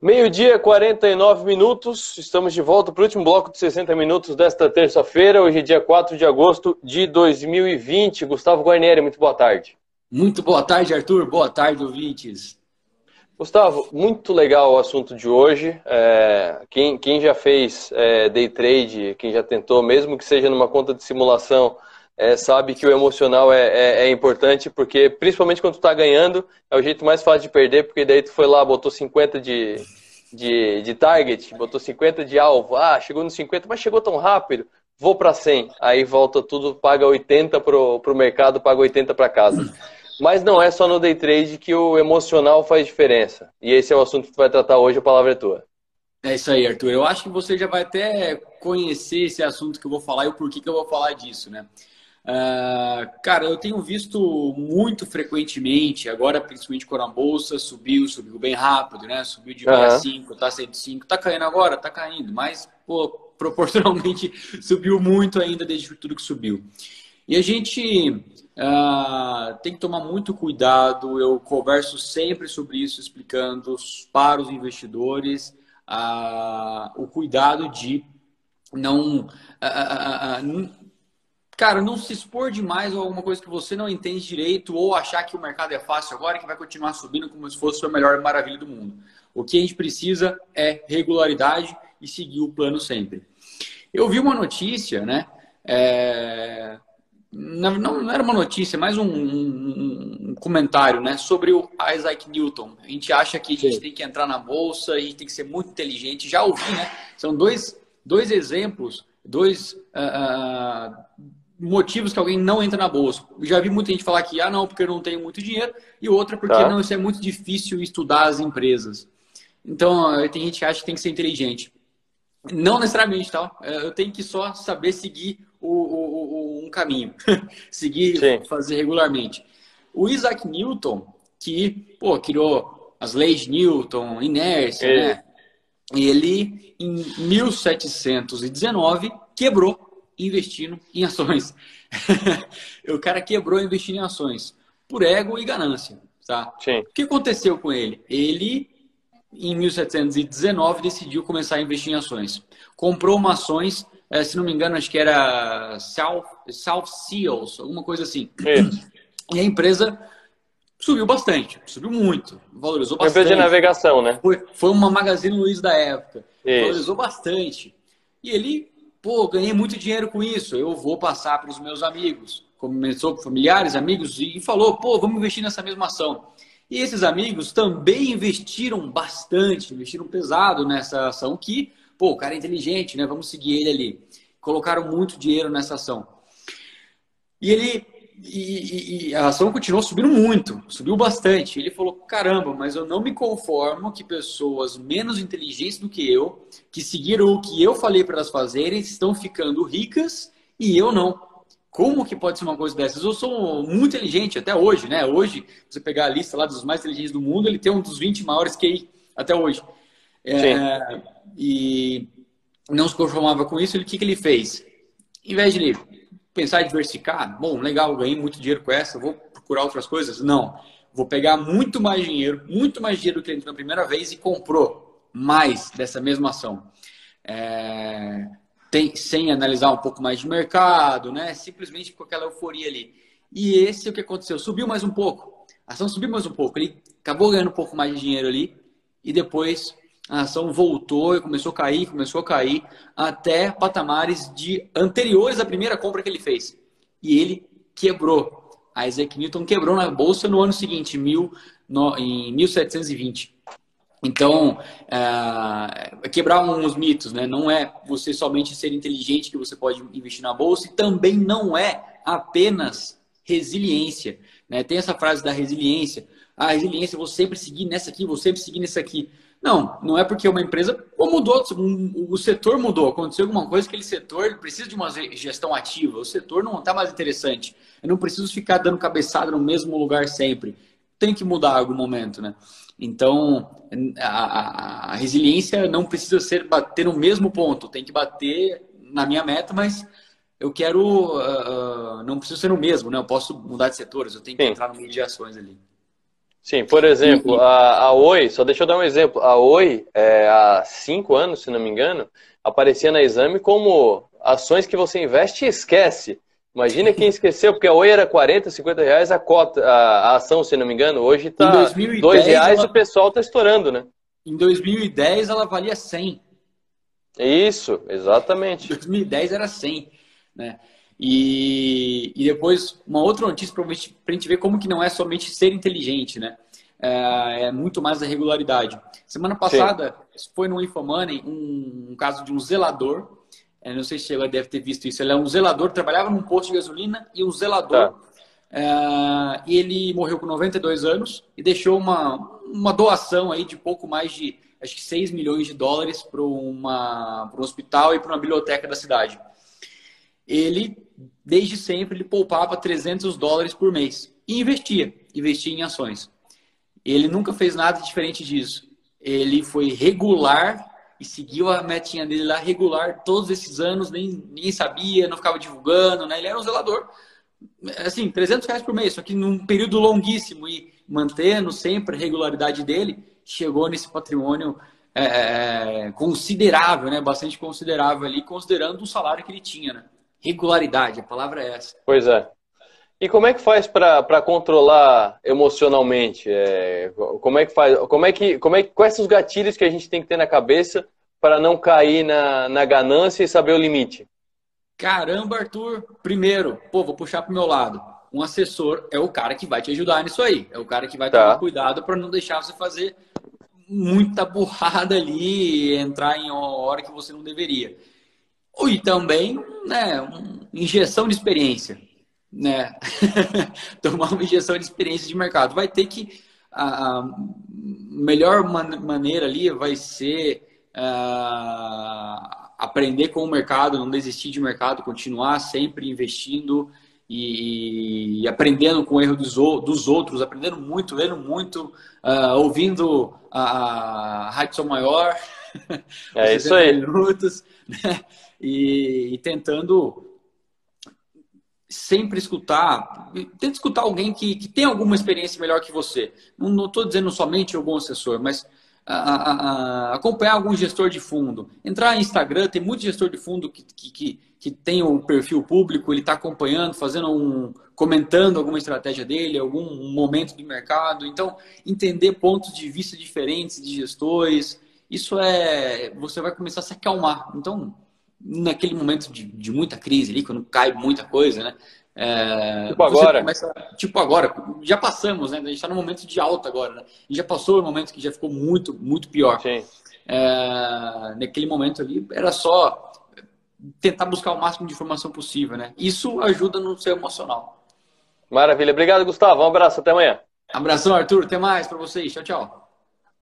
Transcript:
Meio-dia, 49 minutos. Estamos de volta para o último bloco de 60 minutos desta terça-feira. Hoje é dia 4 de agosto de 2020. Gustavo Guarnieri, muito boa tarde. Muito boa tarde, Arthur. Boa tarde, ouvintes. Gustavo, muito legal o assunto de hoje. É, quem, quem, já fez é, day trade, quem já tentou, mesmo que seja numa conta de simulação, é, sabe que o emocional é, é, é, importante, porque principalmente quando tu tá ganhando, é o jeito mais fácil de perder, porque daí tu foi lá, botou 50 de, de, de target, botou 50 de alvo, ah, chegou no 50, mas chegou tão rápido, vou para 100. Aí volta tudo, paga 80 pro, pro mercado, paga 80 para casa. Mas não é só no day trade que o emocional faz diferença. E esse é o assunto que tu vai tratar hoje, a palavra é tua. É isso aí, Arthur. Eu acho que você já vai até conhecer esse assunto que eu vou falar e o porquê que eu vou falar disso, né? Uh, cara, eu tenho visto muito frequentemente, agora principalmente a bolsa subiu, subiu bem rápido, né? Subiu de 65, uhum. tá 105, tá caindo agora, tá caindo, mas pô, proporcionalmente subiu muito ainda desde tudo que subiu. E a gente uh, tem que tomar muito cuidado, eu converso sempre sobre isso, explicando para os investidores uh, o cuidado de não cara, não se expor demais a alguma coisa que você não entende direito ou achar que o mercado é fácil agora e que vai continuar subindo como se fosse a melhor maravilha do mundo. O que a gente precisa é regularidade e seguir o plano sempre. Eu vi uma notícia, né? É... Não, não, era uma notícia, mas um, um, um, comentário, né? Sobre o Isaac Newton. A gente acha que a gente Sim. tem que entrar na bolsa, a gente tem que ser muito inteligente. Já ouvi, né? São dois, dois exemplos, dois uh, uh, motivos que alguém não entra na bolsa. Já vi muita gente falar que, ah, não, porque eu não tenho muito dinheiro, e outra porque tá. não, isso é muito difícil estudar as empresas. Então, eh, tem gente que acha que tem que ser inteligente. Não necessariamente, tá? Eh, eu tenho que só saber seguir o, o, o um caminho, seguir, Sim. fazer regularmente. O Isaac Newton, que, pô, criou as leis de Newton, inércia, é. né? Ele, em 1719, quebrou investindo em ações. o cara quebrou investindo em ações por ego e ganância. Tá? Sim. O que aconteceu com ele? Ele, em 1719, decidiu começar a investir em ações. Comprou uma ações, eh, se não me engano, acho que era South, South Seals, alguma coisa assim. Isso. E a empresa subiu bastante, subiu muito, valorizou bastante. Empresa de navegação, né? Foi, foi uma Magazine Luiza da época. Isso. Valorizou bastante. E ele Pô, ganhei muito dinheiro com isso, eu vou passar para os meus amigos. Começou familiares, amigos, e falou, pô, vamos investir nessa mesma ação. E esses amigos também investiram bastante, investiram pesado nessa ação que, pô, o cara é inteligente, né? Vamos seguir ele ali. Colocaram muito dinheiro nessa ação. E ele e, e, a ação continuou subindo muito, subiu bastante. Ele falou: caramba, mas eu não me conformo que pessoas menos inteligentes do que eu, que seguiram o que eu falei para elas fazerem, estão ficando ricas e eu não. Como que pode ser uma coisa dessas? Eu sou muito inteligente até hoje, né? Hoje, você pegar a lista lá dos mais inteligentes do mundo, ele tem um dos 20 maiores QI até hoje. É, e não se conformava com isso, o que, que ele fez? Em vez de ele pensar em diversificar, bom, legal, ganhei muito dinheiro com essa, vou procurar outras coisas? Não. Vou pegar muito mais dinheiro, muito mais dinheiro do que ele na primeira vez e comprou mais dessa mesma ação. É, tem, sem analisar um pouco mais de mercado, né? Simplesmente com aquela euforia ali. E esse é o que aconteceu. Subiu mais um pouco. A ação subiu mais um pouco. Ele acabou ganhando um pouco mais de dinheiro ali e depois a ação voltou e começou a cair, começou a cair, até patamares de anteriores à primeira compra que ele fez. E ele quebrou. A Isaac Newton quebrou na bolsa no ano seguinte, mil, no, em 1720. Então, é, quebrar uns mitos, né? Não é você somente ser inteligente que você pode investir na bolsa e também não é apenas resiliência. Né? Tem essa frase da resiliência. A resiliência, vou sempre seguir nessa aqui, vou sempre seguir nessa aqui. Não, não é porque uma empresa mudou, o setor mudou, aconteceu alguma coisa, aquele setor precisa de uma gestão ativa, o setor não está mais interessante. Eu não preciso ficar dando cabeçada no mesmo lugar sempre. Tem que mudar em algum momento, né? Então, a, a, a resiliência não precisa ser bater no mesmo ponto, tem que bater na minha meta, mas eu quero. Uh, não precisa ser no mesmo, né? Eu posso mudar de setores, eu tenho que Sim. entrar no meio de ações ali. Sim, por exemplo, a, a Oi, só deixa eu dar um exemplo. A Oi, é, há cinco anos, se não me engano, aparecia na exame como ações que você investe e esquece. Imagina quem esqueceu, porque a Oi era 40, 50 reais a cota, a, a ação, se não me engano. Hoje está 2 reais ela... o pessoal está estourando, né? Em 2010 ela valia 100. Isso, exatamente. Em 2010 era 100, né? E, e depois, uma outra notícia para a gente ver como que não é somente ser inteligente, né? É, é muito mais a regularidade. Semana passada, Sim. foi no Infomoney um, um, caso de um zelador. É, não sei se você deve ter visto isso. Ele é um zelador, trabalhava num posto de gasolina e um zelador. Tá. É, e ele morreu com 92 anos e deixou uma, uma doação aí de pouco mais de acho que 6 milhões de dólares para um hospital e para uma biblioteca da cidade. Ele desde sempre ele poupava 300 dólares por mês e investia, investia em ações. Ele nunca fez nada diferente disso. Ele foi regular e seguiu a metinha dele lá regular todos esses anos, nem ninguém sabia, não ficava divulgando, né? Ele era um zelador. Assim, 300 reais por mês, só que num período longuíssimo e mantendo sempre a regularidade dele, chegou nesse patrimônio é, é considerável, né? Bastante considerável ali, considerando o salário que ele tinha, né? Regularidade, a palavra é essa. Pois é. E como é que faz para controlar emocionalmente? É, como é que faz? Como é que, como é, quais são os gatilhos que a gente tem que ter na cabeça para não cair na, na ganância e saber o limite? Caramba, Arthur. Primeiro, pô, vou puxar para o meu lado. Um assessor é o cara que vai te ajudar nisso aí. É o cara que vai tá. tomar cuidado para não deixar você fazer muita burrada ali e entrar em uma hora que você não deveria. E também, né, uma injeção de experiência, né? Tomar uma injeção de experiência de mercado. Vai ter que a, melhor man maneira ali vai ser uh, aprender com o mercado, não desistir de mercado, continuar sempre investindo e, e aprendendo com o erro dos, dos, outros, aprendendo muito, lendo muito, uh, ouvindo a, a Rádio Maior. É isso aí. Minutos, né? e, e tentando sempre escutar, tenta escutar alguém que, que tem alguma experiência melhor que você. Não estou dizendo somente o bom assessor, mas a, a, a, acompanhar algum gestor de fundo. Entrar no Instagram, tem muito gestor de fundo que, que, que, que tem o um perfil público, ele está acompanhando, fazendo um. comentando alguma estratégia dele, algum momento de mercado. Então, entender pontos de vista diferentes de gestores, isso é. Você vai começar a se acalmar. Então, naquele momento de, de muita crise ali, quando cai muita coisa, né? É, tipo agora. Começa, tipo agora, já passamos, né? A gente está no momento de alta agora, né? E já passou o momento que já ficou muito, muito pior. Sim. É, naquele momento ali, era só tentar buscar o máximo de informação possível, né? Isso ajuda no seu emocional. Maravilha. Obrigado, Gustavo. Um abraço. Até amanhã. Abração, Arthur. Até mais para vocês. Tchau, tchau.